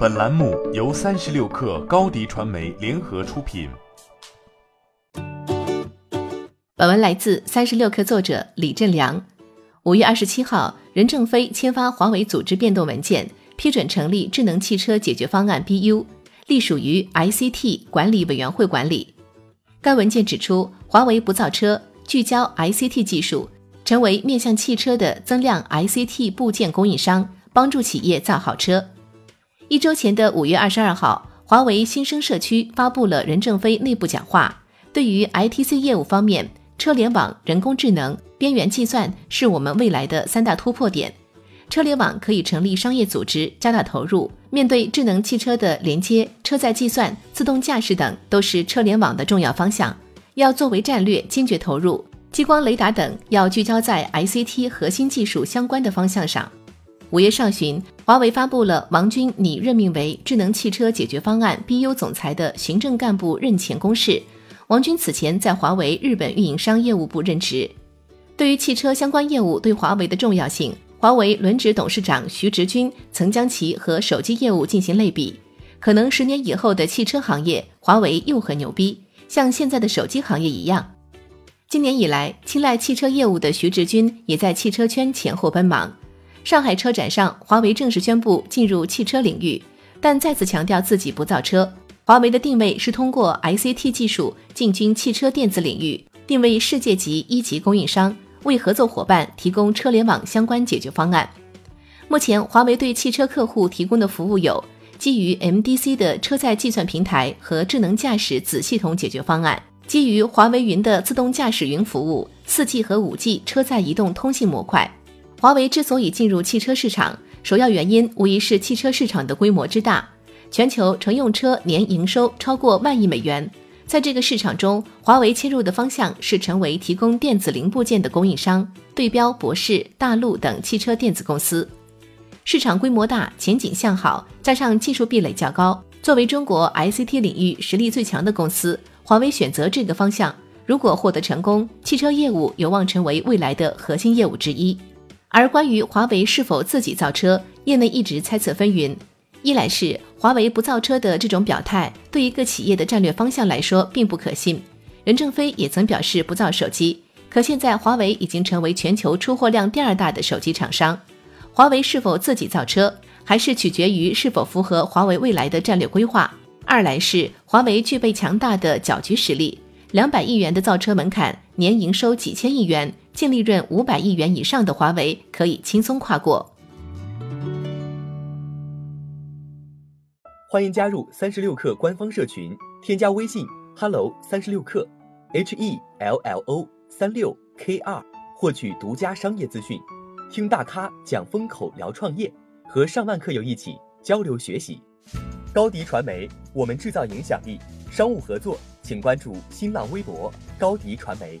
本栏目由三十六氪高低传媒联合出品。本文来自三十六氪作者李振良。五月二十七号，任正非签发华为组织变动文件，批准成立智能汽车解决方案 BU，隶属于 ICT 管理委员会管理。该文件指出，华为不造车，聚焦 ICT 技术，成为面向汽车的增量 ICT 部件供应商，帮助企业造好车。一周前的五月二十二号，华为新生社区发布了任正非内部讲话。对于 ITC 业务方面，车联网、人工智能、边缘计算是我们未来的三大突破点。车联网可以成立商业组织，加大投入。面对智能汽车的连接、车载计算、自动驾驶等，都是车联网的重要方向，要作为战略坚决投入。激光雷达等要聚焦在 ICT 核心技术相关的方向上。五月上旬，华为发布了王军拟任命为智能汽车解决方案 BU 总裁的行政干部任前公示。王军此前在华为日本运营商业务部任职。对于汽车相关业务对华为的重要性，华为轮值董事长徐直军曾将其和手机业务进行类比。可能十年以后的汽车行业，华为又很牛逼，像现在的手机行业一样。今年以来，青睐汽车业务的徐直军也在汽车圈前后奔忙。上海车展上，华为正式宣布进入汽车领域，但再次强调自己不造车。华为的定位是通过 ICT 技术进军汽车电子领域，定位世界级一级供应商，为合作伙伴提供车联网相关解决方案。目前，华为对汽车客户提供的服务有基于 MDC 的车载计算平台和智能驾驶子系统解决方案，基于华为云的自动驾驶云服务，4G 和 5G 车载移动通信模块。华为之所以进入汽车市场，首要原因无疑是汽车市场的规模之大，全球乘用车年营收超过万亿美元。在这个市场中，华为切入的方向是成为提供电子零部件的供应商，对标博世、大陆等汽车电子公司。市场规模大，前景向好，加上技术壁垒较高，作为中国 ICT 领域实力最强的公司，华为选择这个方向。如果获得成功，汽车业务有望成为未来的核心业务之一。而关于华为是否自己造车，业内一直猜测纷纭。一来是华为不造车的这种表态，对一个企业的战略方向来说并不可信。任正非也曾表示不造手机，可现在华为已经成为全球出货量第二大的手机厂商。华为是否自己造车，还是取决于是否符合华为未来的战略规划。二来是华为具备强大的搅局实力，两百亿元的造车门槛，年营收几千亿元。净利润五百亿元以上的华为可以轻松跨过。欢迎加入三十六氪官方社群，添加微信 hello 三十六氪 h e l l o 三六 k 二，获取独家商业资讯，听大咖讲风口，聊创业，和上万客友一起交流学习。高迪传媒，我们制造影响力。商务合作，请关注新浪微博高迪传媒。